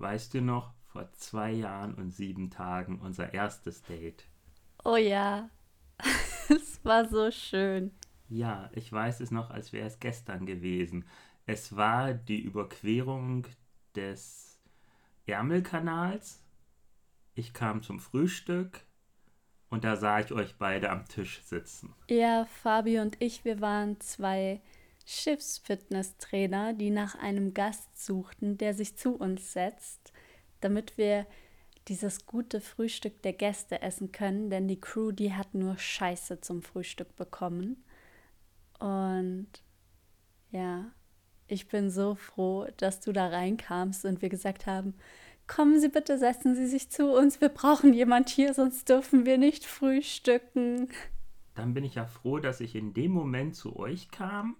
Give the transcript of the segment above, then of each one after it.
weißt du noch, vor zwei Jahren und sieben Tagen unser erstes Date? Oh ja, es war so schön. Ja, ich weiß es noch, als wäre es gestern gewesen. Es war die Überquerung des Ärmelkanals. Ich kam zum Frühstück und da sah ich euch beide am Tisch sitzen. Ja, Fabi und ich, wir waren zwei Schiffsfitnesstrainer, die nach einem Gast suchten, der sich zu uns setzt, damit wir dieses gute Frühstück der Gäste essen können, denn die Crew, die hat nur Scheiße zum Frühstück bekommen. Und ja, ich bin so froh, dass du da reinkamst und wir gesagt haben, kommen Sie bitte, setzen Sie sich zu uns, wir brauchen jemand hier, sonst dürfen wir nicht frühstücken. Dann bin ich ja froh, dass ich in dem Moment zu euch kam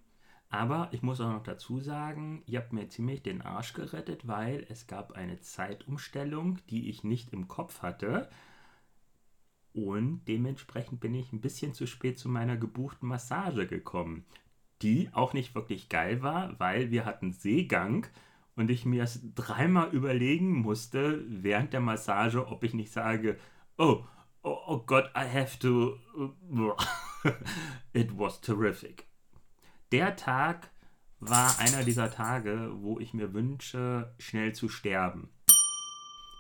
aber ich muss auch noch dazu sagen, ihr habt mir ziemlich den Arsch gerettet, weil es gab eine Zeitumstellung, die ich nicht im Kopf hatte. Und dementsprechend bin ich ein bisschen zu spät zu meiner gebuchten Massage gekommen. Die auch nicht wirklich geil war, weil wir hatten Seegang und ich mir es dreimal überlegen musste während der Massage, ob ich nicht sage, oh, oh, oh Gott, I have to. It was terrific der Tag war einer dieser Tage, wo ich mir wünsche, schnell zu sterben.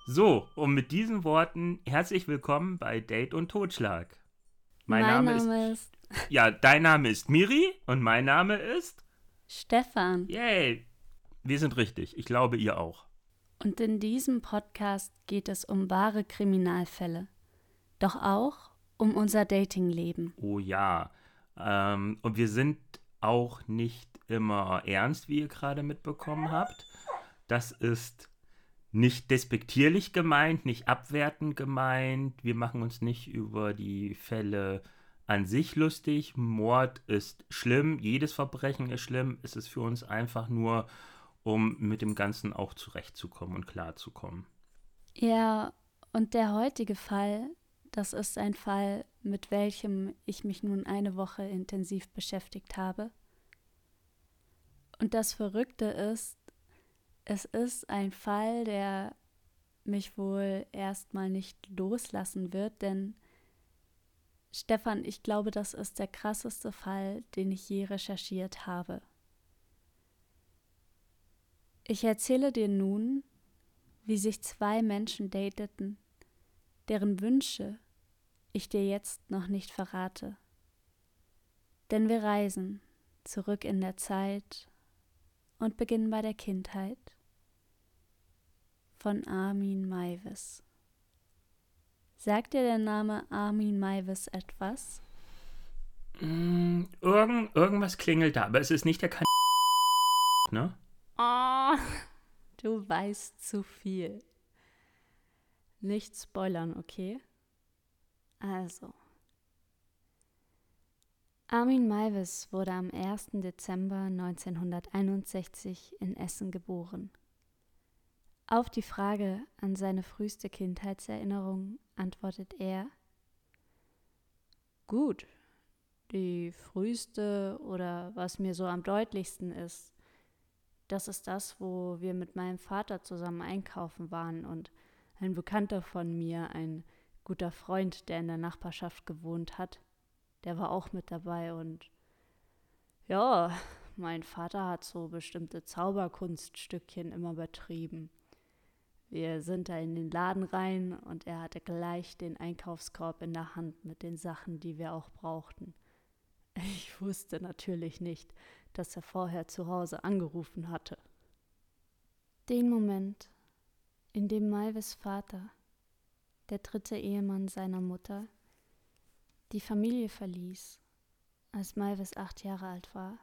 So, und mit diesen Worten herzlich willkommen bei Date und Totschlag. Mein, mein Name, Name ist, ist. Ja, dein Name ist Miri und mein Name ist. Stefan. Yay! Wir sind richtig. Ich glaube, ihr auch. Und in diesem Podcast geht es um wahre Kriminalfälle. Doch auch um unser Datingleben. Oh ja. Ähm, und wir sind auch nicht immer ernst, wie ihr gerade mitbekommen habt. Das ist nicht despektierlich gemeint, nicht abwertend gemeint. Wir machen uns nicht über die Fälle an sich lustig. Mord ist schlimm, jedes Verbrechen ist schlimm. Es ist für uns einfach nur, um mit dem Ganzen auch zurechtzukommen und klarzukommen. Ja, und der heutige Fall, das ist ein Fall, mit welchem ich mich nun eine Woche intensiv beschäftigt habe. Und das Verrückte ist, es ist ein Fall, der mich wohl erstmal nicht loslassen wird, denn Stefan, ich glaube, das ist der krasseste Fall, den ich je recherchiert habe. Ich erzähle dir nun, wie sich zwei Menschen dateten, deren Wünsche ich dir jetzt noch nicht verrate. Denn wir reisen zurück in der Zeit und beginnen bei der Kindheit von Armin Maivis. Sagt dir der Name Armin Maivis etwas? Mm, irgend, irgendwas klingelt da, aber es ist nicht der kan ne? Oh, du weißt zu viel. Nicht spoilern, okay? Also. Armin Maivis wurde am 1. Dezember 1961 in Essen geboren. Auf die Frage an seine früheste Kindheitserinnerung antwortet er Gut, die früheste oder was mir so am deutlichsten ist, das ist das, wo wir mit meinem Vater zusammen einkaufen waren und ein Bekannter von mir, ein guter Freund, der in der Nachbarschaft gewohnt hat, der war auch mit dabei und ja, mein Vater hat so bestimmte Zauberkunststückchen immer betrieben. Wir sind da in den Laden rein und er hatte gleich den Einkaufskorb in der Hand mit den Sachen, die wir auch brauchten. Ich wusste natürlich nicht, dass er vorher zu Hause angerufen hatte. Den Moment, in dem Malves Vater, der dritte Ehemann seiner Mutter, die Familie verließ, als Malvis acht Jahre alt war,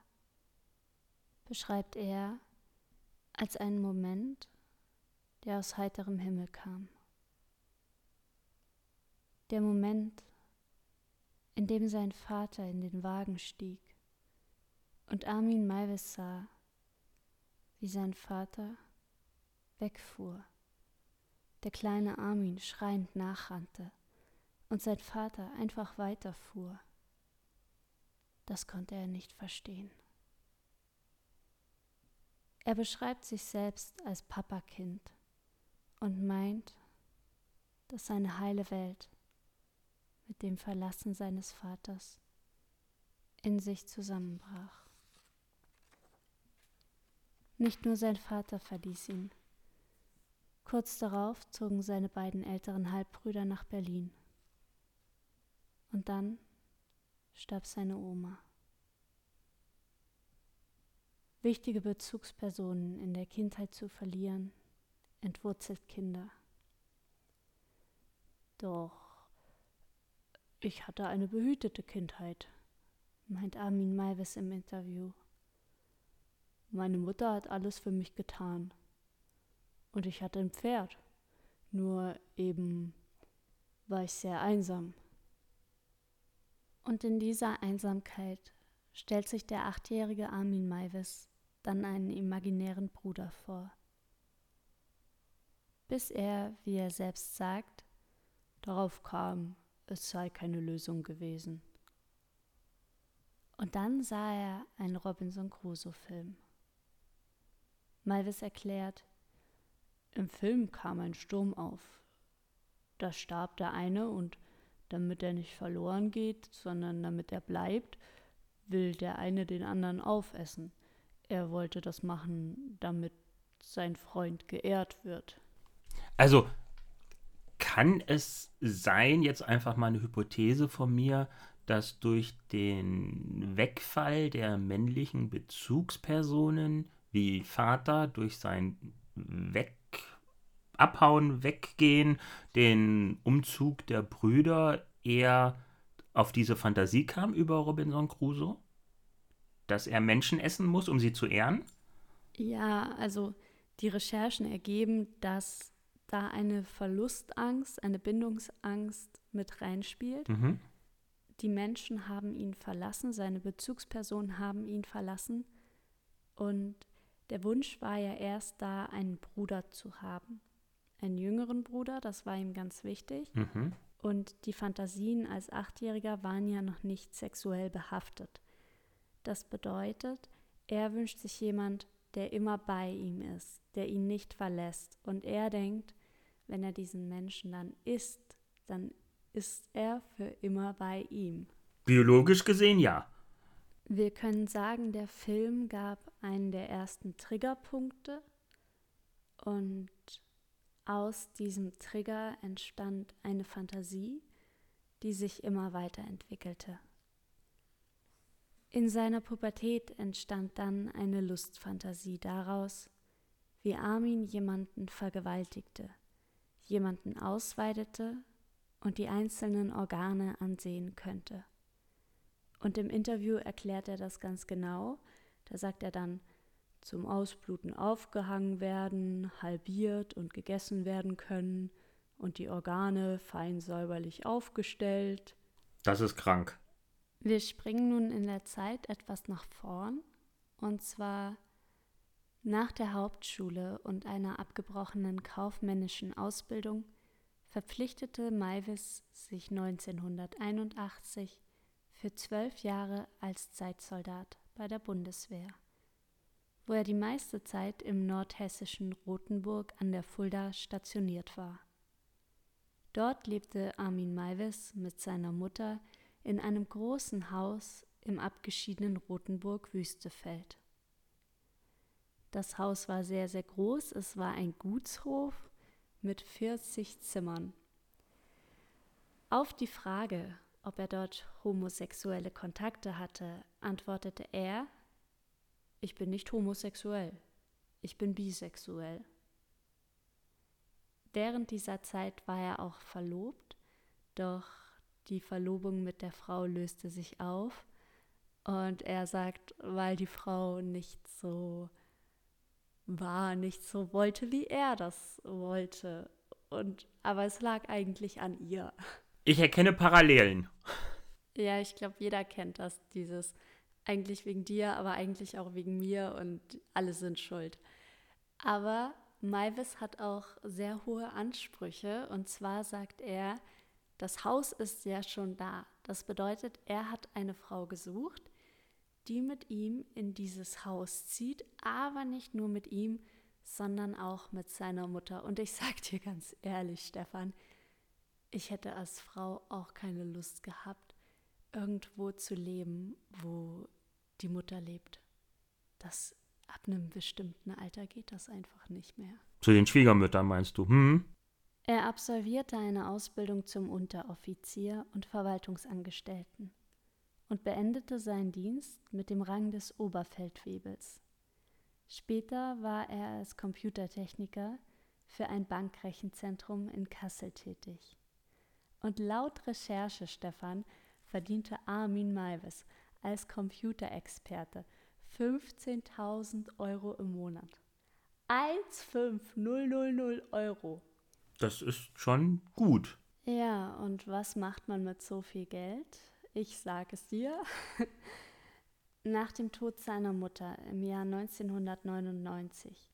beschreibt er als einen Moment, der aus heiterem Himmel kam. Der Moment, in dem sein Vater in den Wagen stieg und Armin Malvis sah, wie sein Vater wegfuhr. Der kleine Armin schreiend nachrannte und sein Vater einfach weiterfuhr. Das konnte er nicht verstehen. Er beschreibt sich selbst als Papakind und meint, dass seine heile Welt mit dem Verlassen seines Vaters in sich zusammenbrach. Nicht nur sein Vater verließ ihn. Kurz darauf zogen seine beiden älteren Halbbrüder nach Berlin. Und dann starb seine Oma. Wichtige Bezugspersonen in der Kindheit zu verlieren, entwurzelt Kinder. Doch ich hatte eine behütete Kindheit, meint Armin Maivis im Interview. Meine Mutter hat alles für mich getan. Und ich hatte ein Pferd. Nur eben war ich sehr einsam. Und in dieser Einsamkeit stellt sich der achtjährige Armin Maivis dann einen imaginären Bruder vor. Bis er, wie er selbst sagt, darauf kam, es sei keine Lösung gewesen. Und dann sah er einen Robinson Crusoe-Film. Malvis erklärt, im Film kam ein Sturm auf. Da starb der eine und damit er nicht verloren geht, sondern damit er bleibt, will der eine den anderen aufessen. Er wollte das machen, damit sein Freund geehrt wird. Also kann es sein, jetzt einfach mal eine Hypothese von mir, dass durch den Wegfall der männlichen Bezugspersonen wie Vater durch sein Weg Abhauen, Weggehen, den Umzug der Brüder eher auf diese Fantasie kam über Robinson Crusoe? Dass er Menschen essen muss, um sie zu ehren? Ja, also die Recherchen ergeben, dass da eine Verlustangst, eine Bindungsangst mit reinspielt. Mhm. Die Menschen haben ihn verlassen, seine Bezugspersonen haben ihn verlassen. Und der Wunsch war ja erst da, einen Bruder zu haben. Einen jüngeren Bruder, das war ihm ganz wichtig. Mhm. Und die Fantasien als Achtjähriger waren ja noch nicht sexuell behaftet. Das bedeutet, er wünscht sich jemand, der immer bei ihm ist, der ihn nicht verlässt. Und er denkt, wenn er diesen Menschen dann isst, dann ist er für immer bei ihm. Biologisch gesehen ja. Wir können sagen, der Film gab einen der ersten Triggerpunkte und aus diesem Trigger entstand eine Fantasie, die sich immer weiterentwickelte. In seiner Pubertät entstand dann eine Lustfantasie daraus, wie Armin jemanden vergewaltigte, jemanden ausweidete und die einzelnen Organe ansehen könnte. Und im Interview erklärt er das ganz genau. Da sagt er dann, zum Ausbluten aufgehangen werden, halbiert und gegessen werden können und die Organe fein säuberlich aufgestellt. Das ist krank. Wir springen nun in der Zeit etwas nach vorn und zwar nach der Hauptschule und einer abgebrochenen kaufmännischen Ausbildung verpflichtete Maivis sich 1981 für zwölf Jahre als Zeitsoldat bei der Bundeswehr, wo er die meiste Zeit im nordhessischen Rothenburg an der Fulda stationiert war. Dort lebte Armin Maivis mit seiner Mutter in einem großen Haus im abgeschiedenen Rothenburg-Wüstefeld. Das Haus war sehr, sehr groß, es war ein Gutshof mit 40 Zimmern. Auf die Frage, ob er dort homosexuelle Kontakte hatte, antwortete er, ich bin nicht homosexuell, ich bin bisexuell. Während dieser Zeit war er auch verlobt, doch die Verlobung mit der Frau löste sich auf und er sagt, weil die Frau nicht so war nicht so wollte, wie er das wollte. Und aber es lag eigentlich an ihr. Ich erkenne Parallelen. Ja, ich glaube, jeder kennt das, dieses eigentlich wegen dir, aber eigentlich auch wegen mir und alle sind schuld. Aber Maivis hat auch sehr hohe Ansprüche und zwar sagt er, das Haus ist ja schon da. Das bedeutet, er hat eine Frau gesucht, die mit ihm in dieses Haus zieht, aber nicht nur mit ihm, sondern auch mit seiner Mutter. Und ich sag dir ganz ehrlich, Stefan, ich hätte als Frau auch keine Lust gehabt, irgendwo zu leben, wo die Mutter lebt. Das ab einem bestimmten Alter geht das einfach nicht mehr. Zu den Schwiegermüttern meinst du? Hm? Er absolvierte eine Ausbildung zum Unteroffizier und Verwaltungsangestellten und beendete seinen Dienst mit dem Rang des Oberfeldwebels. Später war er als Computertechniker für ein Bankrechenzentrum in Kassel tätig. Und laut Recherche, Stefan, verdiente Armin Malves als Computerexperte 15.000 Euro im Monat. 15000 Euro. Das ist schon gut. Ja, und was macht man mit so viel Geld? Ich sage es dir. Nach dem Tod seiner Mutter im Jahr 1999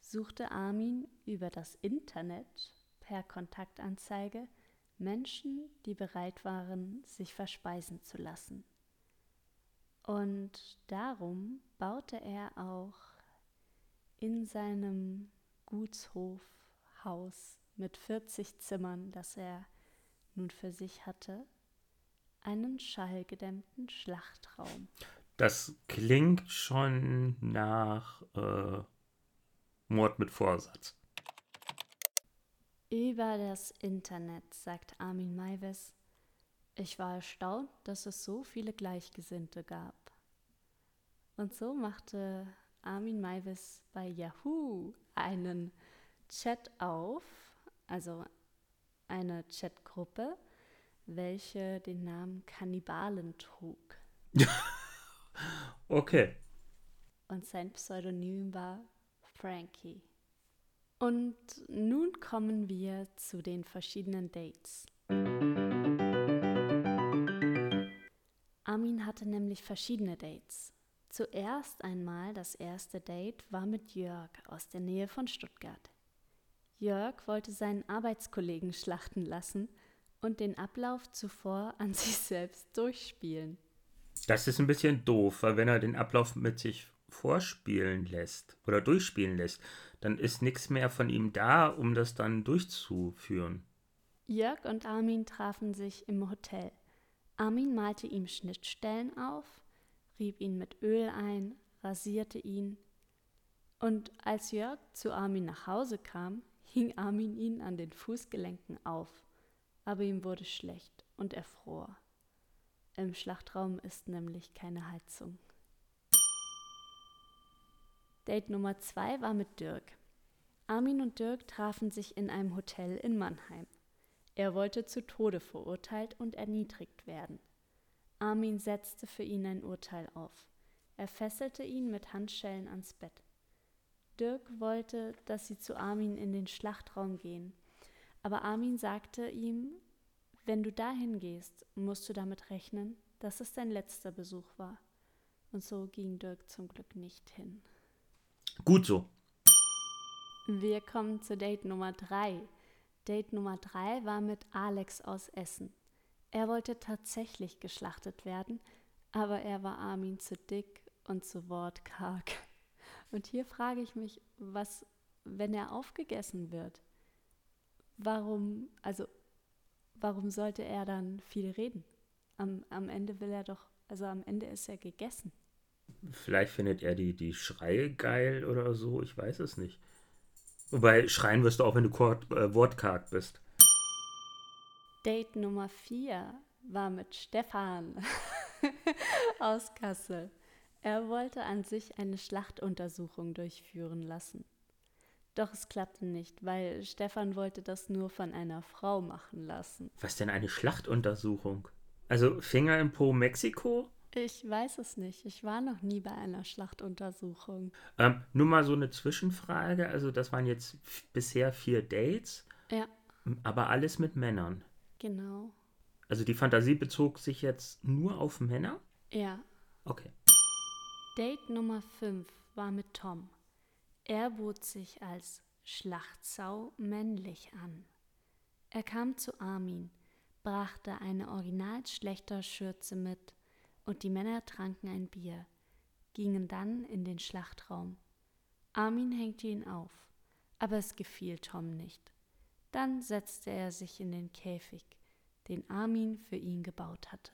suchte Armin über das Internet per Kontaktanzeige Menschen, die bereit waren, sich verspeisen zu lassen. Und darum baute er auch in seinem Gutshofhaus mit 40 Zimmern, das er nun für sich hatte, einen schallgedämmten Schlachtraum. Das klingt schon nach äh, Mord mit Vorsatz. Über das Internet, sagt Armin Maives, ich war erstaunt, dass es so viele Gleichgesinnte gab. Und so machte Armin Maivis bei Yahoo einen Chat auf, also eine Chatgruppe, welche den Namen Kannibalen trug. okay. Und sein Pseudonym war Frankie. Und nun kommen wir zu den verschiedenen Dates. Armin hatte nämlich verschiedene Dates. Zuerst einmal das erste Date war mit Jörg aus der Nähe von Stuttgart. Jörg wollte seinen Arbeitskollegen schlachten lassen und den Ablauf zuvor an sich selbst durchspielen. Das ist ein bisschen doof, weil wenn er den Ablauf mit sich vorspielen lässt oder durchspielen lässt, dann ist nichts mehr von ihm da, um das dann durchzuführen. Jörg und Armin trafen sich im Hotel. Armin malte ihm Schnittstellen auf rieb ihn mit Öl ein, rasierte ihn. Und als Jörg zu Armin nach Hause kam, hing Armin ihn an den Fußgelenken auf, aber ihm wurde schlecht und er fror. Im Schlachtraum ist nämlich keine Heizung. Date Nummer zwei war mit Dirk. Armin und Dirk trafen sich in einem Hotel in Mannheim. Er wollte zu Tode verurteilt und erniedrigt werden. Armin setzte für ihn ein Urteil auf. Er fesselte ihn mit Handschellen ans Bett. Dirk wollte, dass sie zu Armin in den Schlachtraum gehen, aber Armin sagte ihm, wenn du dahin gehst, musst du damit rechnen, dass es dein letzter Besuch war. Und so ging Dirk zum Glück nicht hin. Gut so. Wir kommen zu Date Nummer 3. Date Nummer 3 war mit Alex aus Essen. Er wollte tatsächlich geschlachtet werden, aber er war Armin zu dick und zu wortkarg. Und hier frage ich mich, was, wenn er aufgegessen wird? Warum, also, warum sollte er dann viel reden? Am, am Ende will er doch, also am Ende ist er gegessen. Vielleicht findet er die, die Schreie geil oder so, ich weiß es nicht. Wobei, schreien wirst du auch, wenn du äh, wortkarg bist. Date Nummer 4 war mit Stefan aus Kassel. Er wollte an sich eine Schlachtuntersuchung durchführen lassen. Doch es klappte nicht, weil Stefan wollte das nur von einer Frau machen lassen. Was denn eine Schlachtuntersuchung? Also Finger im Po Mexiko? Ich weiß es nicht. Ich war noch nie bei einer Schlachtuntersuchung. Ähm, nur mal so eine Zwischenfrage. Also, das waren jetzt bisher vier Dates. Ja. Aber alles mit Männern. Genau. Also, die Fantasie bezog sich jetzt nur auf Männer? Ja. Okay. Date Nummer 5 war mit Tom. Er bot sich als Schlachtsau männlich an. Er kam zu Armin, brachte eine original schlechter Schürze mit und die Männer tranken ein Bier, gingen dann in den Schlachtraum. Armin hängte ihn auf, aber es gefiel Tom nicht. Dann setzte er sich in den Käfig, den Armin für ihn gebaut hatte.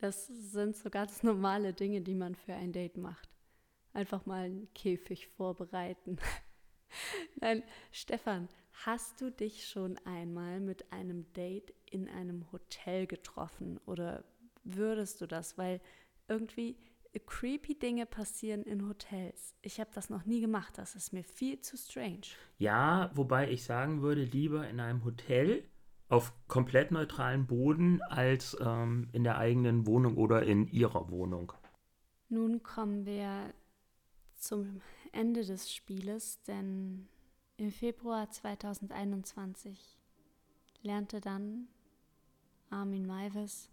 Das sind so ganz normale Dinge, die man für ein Date macht. Einfach mal einen Käfig vorbereiten. Nein, Stefan, hast du dich schon einmal mit einem Date in einem Hotel getroffen oder würdest du das? Weil irgendwie creepy Dinge passieren in Hotels. Ich habe das noch nie gemacht. Das ist mir viel zu strange. Ja, wobei ich sagen würde, lieber in einem Hotel auf komplett neutralen Boden als ähm, in der eigenen Wohnung oder in ihrer Wohnung. Nun kommen wir zum Ende des Spieles, denn im Februar 2021 lernte dann Armin Maivis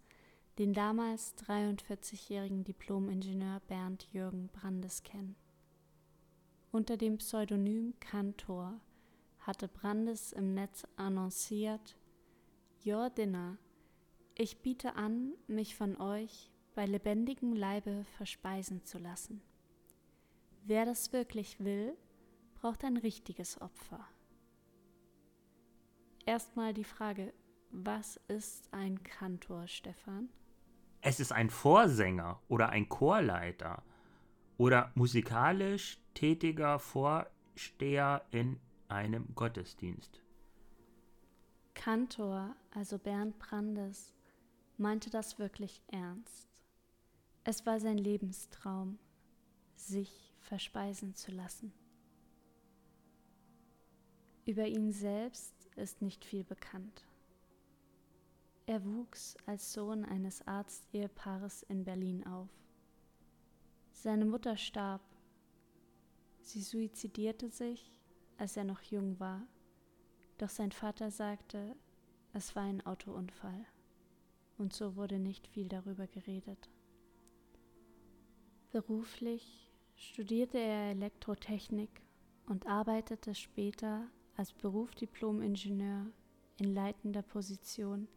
den damals 43-jährigen Diplomingenieur Bernd Jürgen Brandes kennen. Unter dem Pseudonym Kantor hatte Brandes im Netz annonciert, Your Dinner, ich biete an, mich von euch bei lebendigem Leibe verspeisen zu lassen. Wer das wirklich will, braucht ein richtiges Opfer. Erstmal die Frage, was ist ein Kantor, Stefan? Es ist ein Vorsänger oder ein Chorleiter oder musikalisch tätiger Vorsteher in einem Gottesdienst. Kantor, also Bernd Brandes, meinte das wirklich ernst. Es war sein Lebenstraum, sich verspeisen zu lassen. Über ihn selbst ist nicht viel bekannt. Er wuchs als Sohn eines Arztehepaares in Berlin auf. Seine Mutter starb. Sie suizidierte sich, als er noch jung war, doch sein Vater sagte, es war ein Autounfall, und so wurde nicht viel darüber geredet. Beruflich studierte er Elektrotechnik und arbeitete später als Berufsdiplom-Ingenieur in leitender Position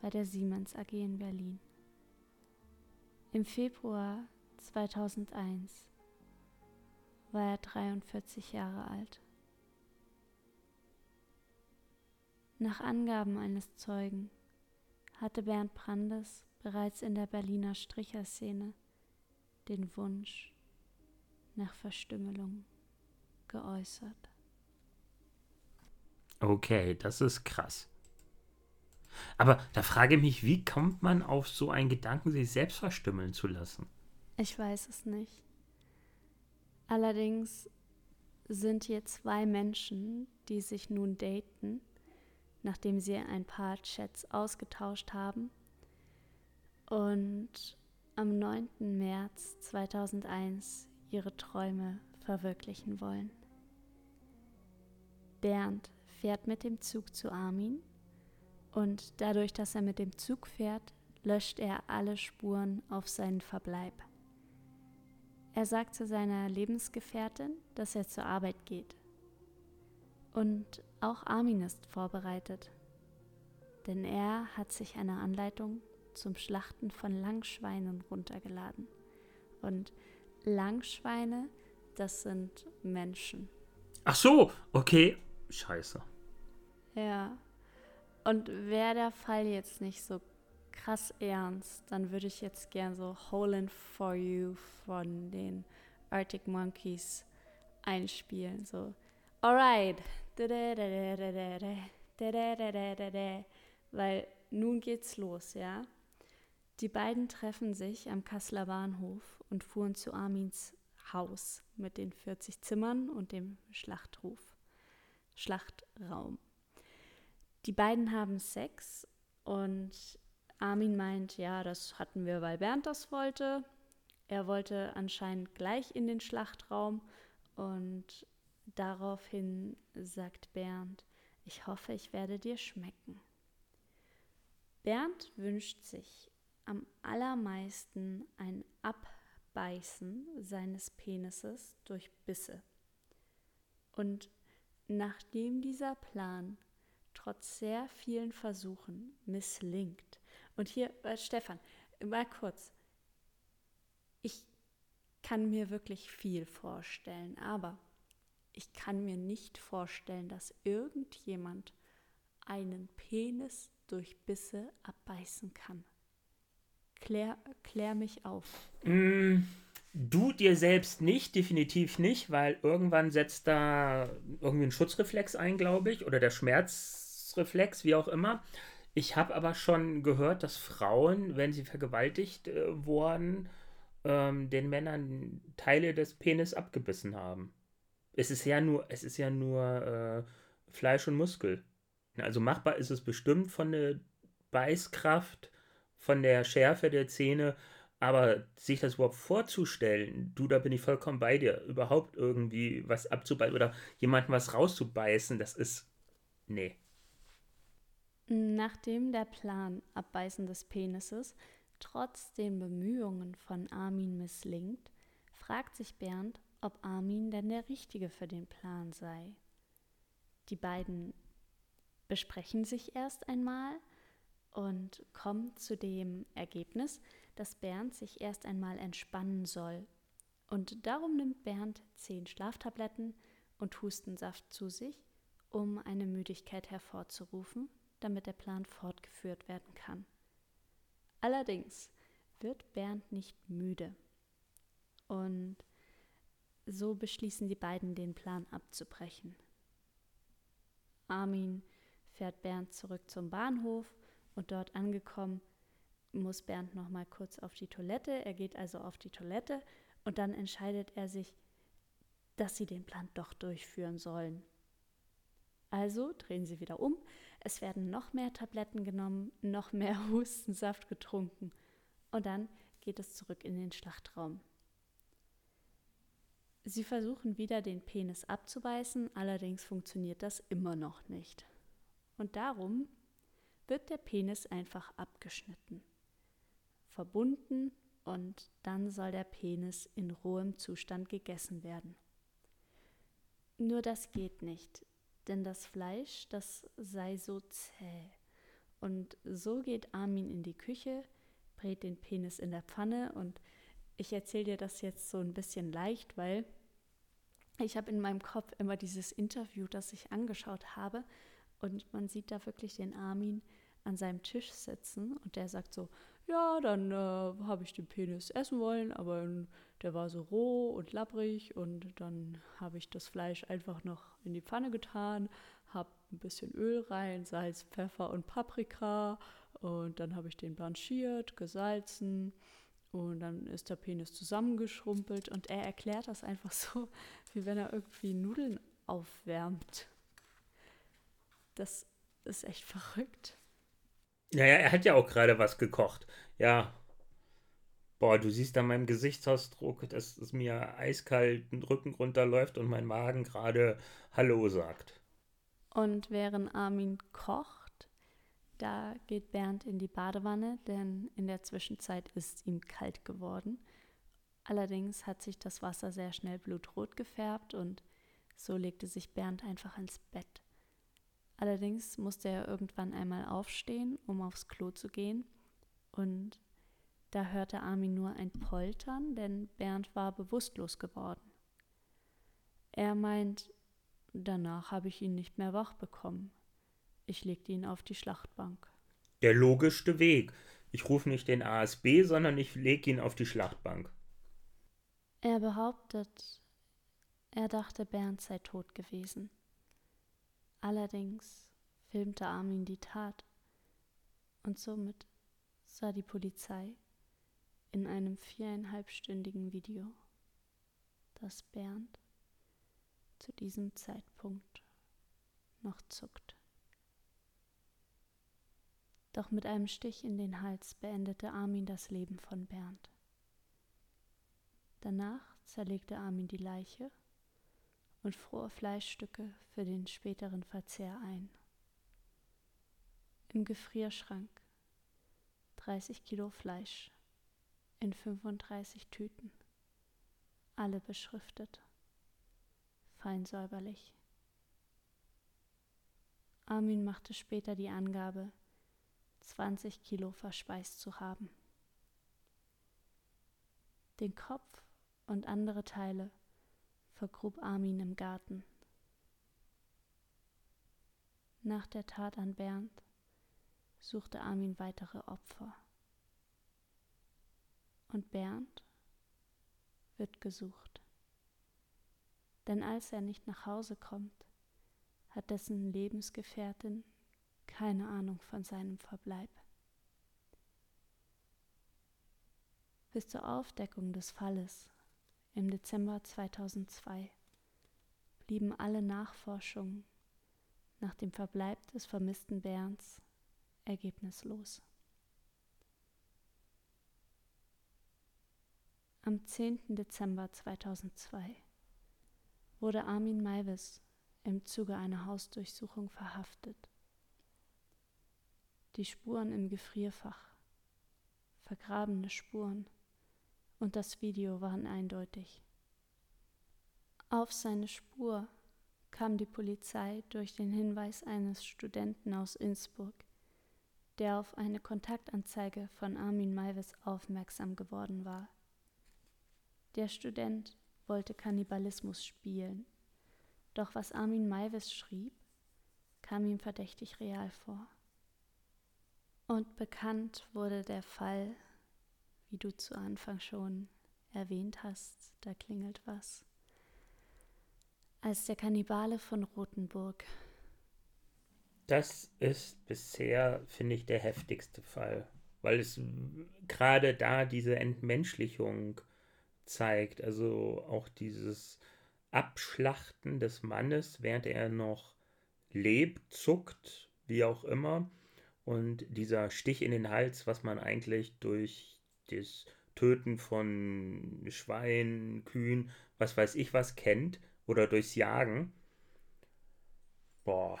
bei der Siemens AG in Berlin. Im Februar 2001 war er 43 Jahre alt. Nach Angaben eines Zeugen hatte Bernd Brandes bereits in der Berliner Stricherszene den Wunsch nach Verstümmelung geäußert. Okay, das ist krass. Aber da frage ich mich, wie kommt man auf so einen Gedanken, sich selbst verstümmeln zu lassen? Ich weiß es nicht. Allerdings sind hier zwei Menschen, die sich nun daten, nachdem sie ein paar Chats ausgetauscht haben und am 9. März 2001 ihre Träume verwirklichen wollen. Bernd fährt mit dem Zug zu Armin und dadurch, dass er mit dem Zug fährt, löscht er alle Spuren auf seinen Verbleib. Er sagt zu seiner Lebensgefährtin, dass er zur Arbeit geht. Und auch Armin ist vorbereitet, denn er hat sich eine Anleitung zum Schlachten von Langschweinen runtergeladen. Und Langschweine, das sind Menschen. Ach so, okay. Scheiße. Ja, und wäre der Fall jetzt nicht so krass ernst, dann würde ich jetzt gern so Holland for You von den Arctic Monkeys einspielen. So, alright. Weil nun geht's los, ja. Die beiden treffen sich am Kasseler Bahnhof und fuhren zu Armins Haus mit den 40 Zimmern und dem Schlachtruf, Schlachtraum. Die beiden haben Sex und Armin meint, ja, das hatten wir, weil Bernd das wollte. Er wollte anscheinend gleich in den Schlachtraum und daraufhin sagt Bernd, ich hoffe, ich werde dir schmecken. Bernd wünscht sich am allermeisten ein Abbeißen seines Penises durch Bisse. Und nachdem dieser Plan trotz sehr vielen Versuchen misslingt, und hier, äh, Stefan, mal kurz, ich kann mir wirklich viel vorstellen, aber ich kann mir nicht vorstellen, dass irgendjemand einen Penis durch Bisse abbeißen kann. Klär, klär mich auf. Mm, du dir selbst nicht, definitiv nicht, weil irgendwann setzt da irgendwie ein Schutzreflex ein, glaube ich, oder der Schmerzreflex, wie auch immer. Ich habe aber schon gehört, dass Frauen, wenn sie vergewaltigt äh, wurden, ähm, den Männern Teile des Penis abgebissen haben. Es ist ja nur, es ist ja nur äh, Fleisch und Muskel. Also machbar ist es bestimmt von der Beißkraft, von der Schärfe der Zähne, aber sich das überhaupt vorzustellen, du, da bin ich vollkommen bei dir, überhaupt irgendwie was abzubeißen oder jemandem was rauszubeißen, das ist. Nee. Nachdem der Plan Abbeißen des Penises trotz den Bemühungen von Armin misslingt, fragt sich Bernd, ob Armin denn der Richtige für den Plan sei. Die beiden besprechen sich erst einmal und kommen zu dem Ergebnis, dass Bernd sich erst einmal entspannen soll. Und darum nimmt Bernd zehn Schlaftabletten und Hustensaft zu sich, um eine Müdigkeit hervorzurufen, damit der Plan fortgeführt werden kann. Allerdings wird Bernd nicht müde. Und so beschließen die beiden, den Plan abzubrechen. Armin fährt Bernd zurück zum Bahnhof und dort angekommen muss Bernd noch mal kurz auf die Toilette. Er geht also auf die Toilette und dann entscheidet er sich, dass sie den Plan doch durchführen sollen. Also drehen sie wieder um. Es werden noch mehr Tabletten genommen, noch mehr Hustensaft getrunken und dann geht es zurück in den Schlachtraum. Sie versuchen wieder den Penis abzubeißen, allerdings funktioniert das immer noch nicht. Und darum wird der Penis einfach abgeschnitten, verbunden und dann soll der Penis in rohem Zustand gegessen werden. Nur das geht nicht, denn das Fleisch, das sei so zäh. Und so geht Armin in die Küche, brät den Penis in der Pfanne. Und ich erzähle dir das jetzt so ein bisschen leicht, weil ich habe in meinem Kopf immer dieses Interview, das ich angeschaut habe. Und man sieht da wirklich den Armin an seinem Tisch sitzen. Und der sagt so, ja, dann äh, habe ich den Penis essen wollen, aber der war so roh und labbrig und dann habe ich das Fleisch einfach noch in die Pfanne getan, habe ein bisschen Öl rein, Salz, Pfeffer und Paprika und dann habe ich den blanchiert, gesalzen und dann ist der Penis zusammengeschrumpelt und er erklärt das einfach so, wie wenn er irgendwie Nudeln aufwärmt. Das ist echt verrückt. Naja, er hat ja auch gerade was gekocht. Ja. Boah, du siehst an meinem Gesichtsausdruck, dass es mir eiskalt den Rücken runterläuft und mein Magen gerade Hallo sagt. Und während Armin kocht, da geht Bernd in die Badewanne, denn in der Zwischenzeit ist ihm kalt geworden. Allerdings hat sich das Wasser sehr schnell blutrot gefärbt und so legte sich Bernd einfach ins Bett. Allerdings musste er irgendwann einmal aufstehen, um aufs Klo zu gehen. Und da hörte Armin nur ein Poltern, denn Bernd war bewusstlos geworden. Er meint, danach habe ich ihn nicht mehr wach bekommen. Ich legte ihn auf die Schlachtbank. Der logischste Weg. Ich rufe nicht den ASB, sondern ich lege ihn auf die Schlachtbank. Er behauptet, er dachte, Bernd sei tot gewesen. Allerdings filmte Armin die Tat und somit sah die Polizei in einem viereinhalbstündigen Video, dass Bernd zu diesem Zeitpunkt noch zuckt. Doch mit einem Stich in den Hals beendete Armin das Leben von Bernd. Danach zerlegte Armin die Leiche und fror Fleischstücke für den späteren Verzehr ein. Im Gefrierschrank 30 Kilo Fleisch in 35 Tüten, alle beschriftet, fein säuberlich. Armin machte später die Angabe, 20 Kilo verspeist zu haben. Den Kopf und andere Teile vergrub Armin im Garten. Nach der Tat an Bernd suchte Armin weitere Opfer. Und Bernd wird gesucht. Denn als er nicht nach Hause kommt, hat dessen Lebensgefährtin keine Ahnung von seinem Verbleib. Bis zur Aufdeckung des Falles im Dezember 2002 blieben alle Nachforschungen nach dem Verbleib des vermissten Bernds ergebnislos. Am 10. Dezember 2002 wurde Armin Maivis im Zuge einer Hausdurchsuchung verhaftet. Die Spuren im Gefrierfach, vergrabene Spuren und das Video waren eindeutig. Auf seine Spur kam die Polizei durch den Hinweis eines Studenten aus Innsbruck, der auf eine Kontaktanzeige von Armin Maivis aufmerksam geworden war. Der Student wollte Kannibalismus spielen, doch was Armin Maivis schrieb, kam ihm verdächtig real vor. Und bekannt wurde der Fall wie du zu Anfang schon erwähnt hast, da klingelt was. Als der Kannibale von Rothenburg. Das ist bisher, finde ich, der heftigste Fall, weil es gerade da diese Entmenschlichung zeigt, also auch dieses Abschlachten des Mannes, während er noch lebt, zuckt, wie auch immer, und dieser Stich in den Hals, was man eigentlich durch das Töten von Schweinen, Kühen, was weiß ich was kennt oder durchs Jagen. Boah.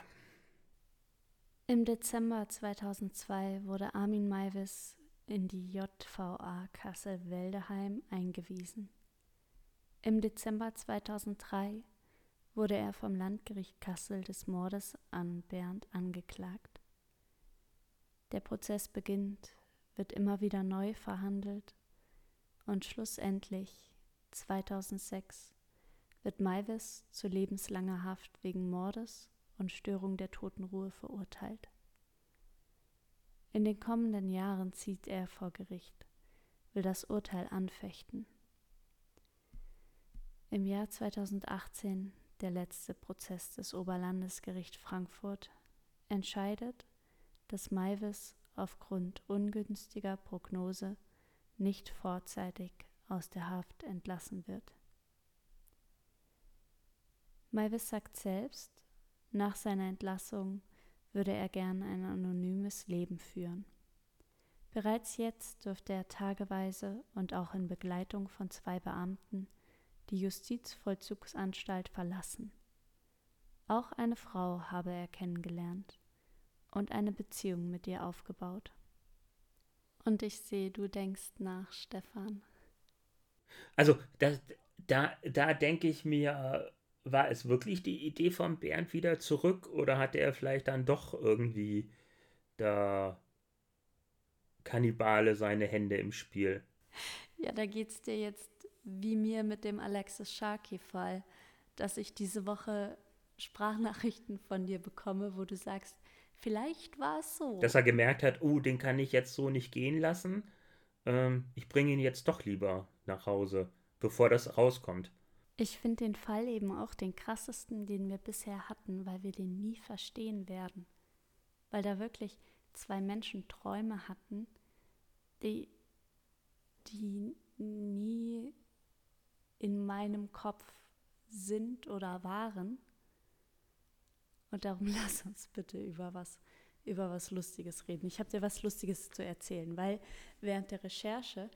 Im Dezember 2002 wurde Armin Maivis in die JVA Kassel-Weldeheim eingewiesen. Im Dezember 2003 wurde er vom Landgericht Kassel des Mordes an Bernd angeklagt. Der Prozess beginnt wird immer wieder neu verhandelt und schlussendlich 2006 wird Maivis zu lebenslanger Haft wegen Mordes und Störung der Totenruhe verurteilt. In den kommenden Jahren zieht er vor Gericht, will das Urteil anfechten. Im Jahr 2018, der letzte Prozess des Oberlandesgericht Frankfurt, entscheidet, dass Maivis aufgrund ungünstiger Prognose nicht vorzeitig aus der Haft entlassen wird. Maivis sagt selbst, nach seiner Entlassung würde er gern ein anonymes Leben führen. Bereits jetzt dürfte er tageweise und auch in Begleitung von zwei Beamten die Justizvollzugsanstalt verlassen. Auch eine Frau habe er kennengelernt und eine Beziehung mit dir aufgebaut. Und ich sehe, du denkst nach, Stefan. Also, das, da, da denke ich mir, war es wirklich die Idee von Bernd wieder zurück oder hat er vielleicht dann doch irgendwie da Kannibale seine Hände im Spiel? Ja, da geht es dir jetzt wie mir mit dem Alexis Sharkey-Fall, dass ich diese Woche Sprachnachrichten von dir bekomme, wo du sagst, Vielleicht war es so. Dass er gemerkt hat, oh, den kann ich jetzt so nicht gehen lassen. Ähm, ich bringe ihn jetzt doch lieber nach Hause, bevor das rauskommt. Ich finde den Fall eben auch den krassesten, den wir bisher hatten, weil wir den nie verstehen werden. Weil da wirklich zwei Menschen Träume hatten, die, die nie in meinem Kopf sind oder waren und darum lass uns bitte über was, über was Lustiges reden. Ich habe dir was Lustiges zu erzählen, weil während der Recherche,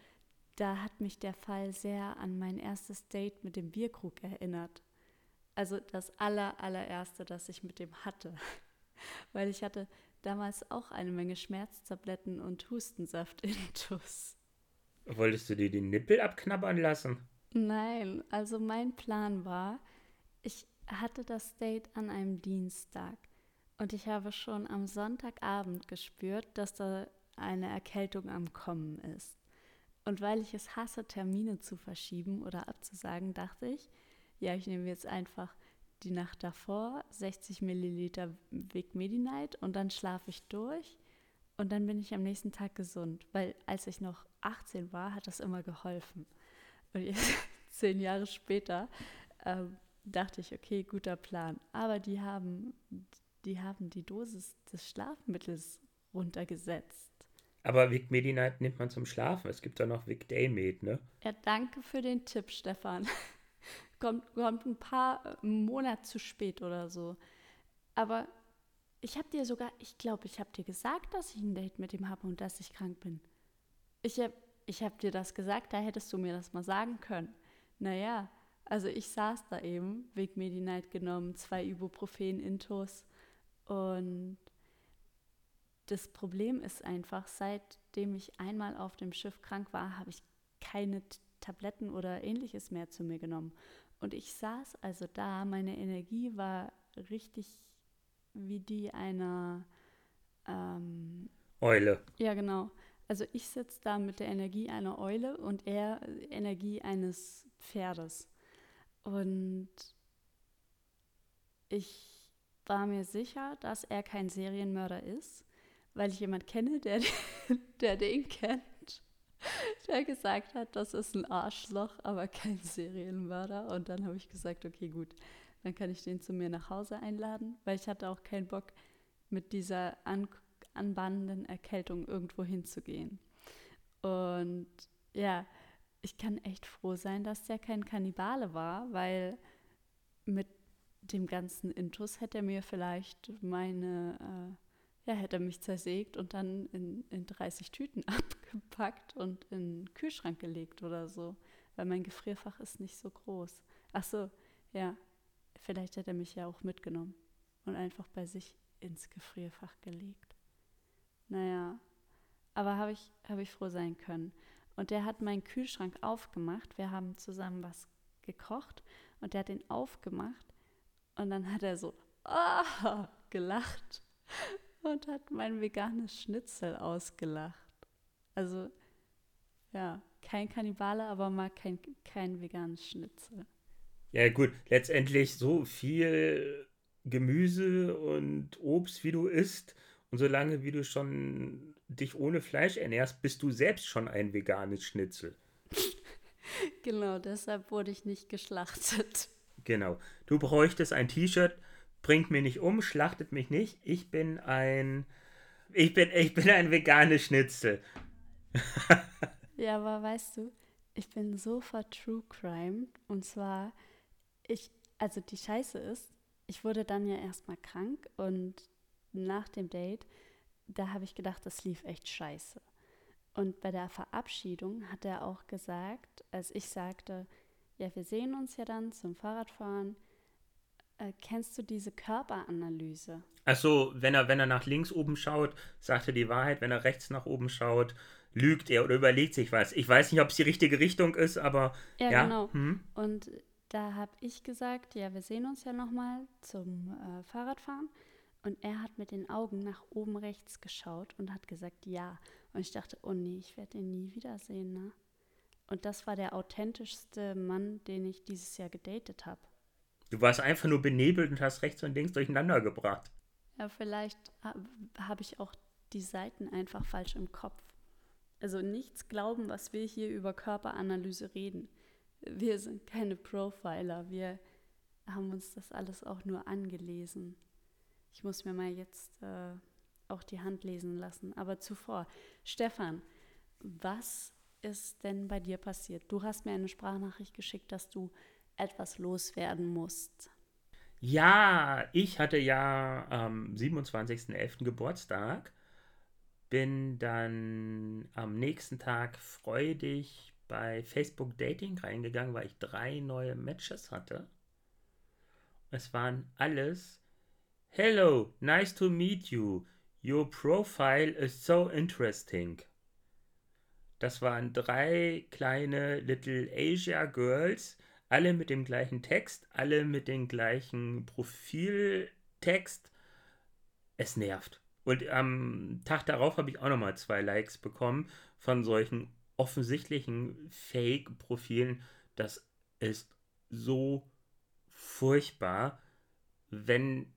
da hat mich der Fall sehr an mein erstes Date mit dem Bierkrug erinnert. Also das aller, allererste, das ich mit dem hatte. weil ich hatte damals auch eine Menge Schmerztabletten und Hustensaft in Tuss. Wolltest du dir die Nippel abknabbern lassen? Nein, also mein Plan war, ich hatte das Date an einem Dienstag und ich habe schon am Sonntagabend gespürt, dass da eine Erkältung am Kommen ist. Und weil ich es hasse, Termine zu verschieben oder abzusagen, dachte ich, ja, ich nehme jetzt einfach die Nacht davor 60 Milliliter Vic Medi-Night und dann schlafe ich durch und dann bin ich am nächsten Tag gesund, weil als ich noch 18 war, hat das immer geholfen. Und jetzt, zehn Jahre später, äh, dachte ich, okay, guter Plan. Aber die haben, die haben die Dosis des Schlafmittels runtergesetzt. Aber Vic Medi-Night nimmt man zum Schlafen. Es gibt da noch Vic Day-Med, ne? Ja, danke für den Tipp, Stefan. kommt, kommt ein paar Monate zu spät oder so. Aber ich habe dir sogar, ich glaube, ich habe dir gesagt, dass ich ein Date mit ihm habe und dass ich krank bin. Ich habe ich hab dir das gesagt, da hättest du mir das mal sagen können. Naja, also ich saß da eben, Weg Medi-Night genommen, zwei Ibuprofen Intos und das Problem ist einfach, seitdem ich einmal auf dem Schiff krank war, habe ich keine Tabletten oder ähnliches mehr zu mir genommen. Und ich saß also da, meine Energie war richtig wie die einer ähm, Eule. Ja, genau. Also ich sitze da mit der Energie einer Eule und er Energie eines Pferdes. Und ich war mir sicher, dass er kein Serienmörder ist, weil ich jemand kenne, der, der den kennt, der gesagt hat, das ist ein Arschloch, aber kein Serienmörder. Und dann habe ich gesagt, okay, gut, dann kann ich den zu mir nach Hause einladen, weil ich hatte auch keinen Bock, mit dieser an, anbahnenden Erkältung irgendwo hinzugehen. Und ja, ich kann echt froh sein, dass der kein Kannibale war, weil mit dem ganzen Intus hätte er mir vielleicht meine, äh, ja, hätte er mich zersägt und dann in, in 30 Tüten abgepackt und in den Kühlschrank gelegt oder so, weil mein Gefrierfach ist nicht so groß. Ach so, ja, Vielleicht hätte er mich ja auch mitgenommen und einfach bei sich ins Gefrierfach gelegt. Naja, aber habe ich, hab ich froh sein können. Und der hat meinen Kühlschrank aufgemacht. Wir haben zusammen was gekocht und der hat ihn aufgemacht und dann hat er so ah, gelacht und hat mein veganes Schnitzel ausgelacht. Also ja, kein Kannibale, aber mal kein, kein veganes Schnitzel. Ja, gut, letztendlich so viel Gemüse und Obst, wie du isst, und solange wie du schon dich ohne Fleisch ernährst, bist du selbst schon ein veganes Schnitzel. genau, deshalb wurde ich nicht geschlachtet. Genau. Du bräuchtest ein T-Shirt, bringt mich nicht um, schlachtet mich nicht. Ich bin ein. Ich bin, ich bin ein veganes Schnitzel. ja, aber weißt du, ich bin so ver True Crime. Und zwar ich, also die Scheiße ist, ich wurde dann ja erstmal krank und nach dem Date, da habe ich gedacht, das lief echt scheiße. Und bei der Verabschiedung hat er auch gesagt, als ich sagte, ja, wir sehen uns ja dann zum Fahrradfahren. Äh, kennst du diese Körperanalyse? Achso, wenn er, wenn er nach links oben schaut, sagt er die Wahrheit. Wenn er rechts nach oben schaut, lügt er oder überlegt sich was. Ich weiß nicht, ob es die richtige Richtung ist, aber. Ja, ja. genau. Hm? Und da habe ich gesagt, ja, wir sehen uns ja nochmal zum äh, Fahrradfahren. Und er hat mit den Augen nach oben rechts geschaut und hat gesagt, ja. Und ich dachte, oh nee, ich werde ihn nie wiedersehen, ne? Und das war der authentischste Mann, den ich dieses Jahr gedatet habe. Du warst einfach nur benebelt und hast rechts und links durcheinander gebracht. Ja, vielleicht habe ich auch die Seiten einfach falsch im Kopf. Also nichts glauben, was wir hier über Körperanalyse reden wir sind keine Profiler, wir haben uns das alles auch nur angelesen. Ich muss mir mal jetzt äh, auch die Hand lesen lassen. Aber zuvor, Stefan, was ist denn bei dir passiert? Du hast mir eine Sprachnachricht geschickt, dass du etwas loswerden musst. Ja, ich hatte ja am 27.11. Geburtstag, bin dann am nächsten Tag freudig bei Facebook Dating reingegangen, weil ich drei neue Matches hatte. Es waren alles Hello, nice to meet you. Your profile is so interesting. Das waren drei kleine Little Asia Girls, alle mit dem gleichen Text, alle mit dem gleichen Profiltext. Es nervt. Und am Tag darauf habe ich auch nochmal zwei Likes bekommen von solchen offensichtlichen Fake-Profilen. Das ist so furchtbar, wenn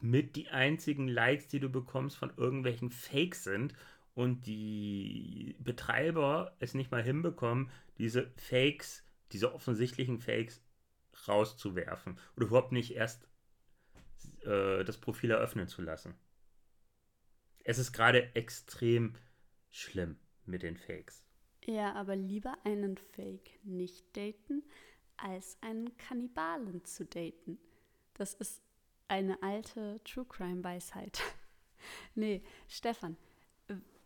mit die einzigen Likes, die du bekommst, von irgendwelchen Fakes sind und die Betreiber es nicht mal hinbekommen, diese Fakes diese offensichtlichen Fakes rauszuwerfen oder überhaupt nicht erst äh, das Profil eröffnen zu lassen. Es ist gerade extrem schlimm mit den Fakes. Ja, aber lieber einen Fake nicht daten, als einen Kannibalen zu daten. Das ist eine alte True Crime Weisheit. nee, Stefan,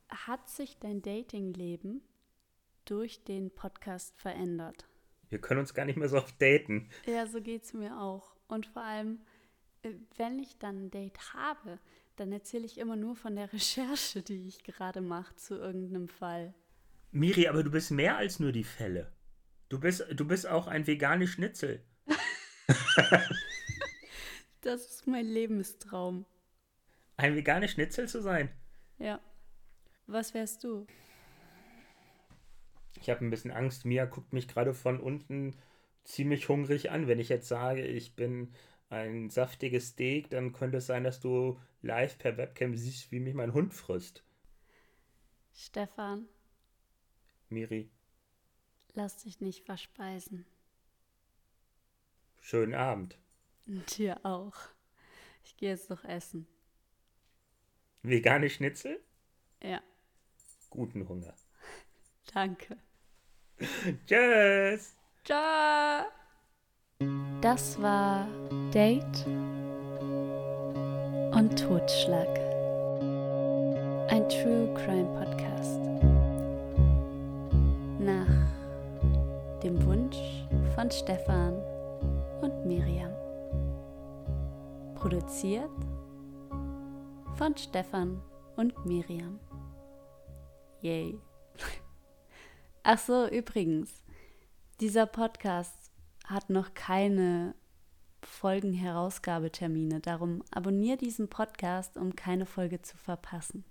hat sich dein Datingleben durch den Podcast verändert? Wir können uns gar nicht mehr so oft daten. Ja, so geht es mir auch. Und vor allem, äh, wenn ich dann ein Date habe, dann erzähle ich immer nur von der Recherche, die ich gerade mache zu irgendeinem Fall. Miri, aber du bist mehr als nur die Fälle. Du bist, du bist auch ein veganes Schnitzel. das ist mein Lebenstraum. Ein veganes Schnitzel zu sein? Ja. Was wärst du? Ich habe ein bisschen Angst. Mia guckt mich gerade von unten ziemlich hungrig an. Wenn ich jetzt sage, ich bin ein saftiges Steak, dann könnte es sein, dass du live per Webcam siehst, wie mich mein Hund frisst. Stefan. Miri. Lass dich nicht verspeisen. Schönen Abend. Dir auch. Ich gehe jetzt noch essen. Vegane Schnitzel? Ja. Guten Hunger. Danke. Tschüss. Ciao. Das war Date und Totschlag. Ein True Crime Podcast. Nach dem Wunsch von Stefan und Miriam. Produziert von Stefan und Miriam. Yay. Ach so, übrigens, dieser Podcast hat noch keine Folgenherausgabetermine. Darum abonniere diesen Podcast, um keine Folge zu verpassen.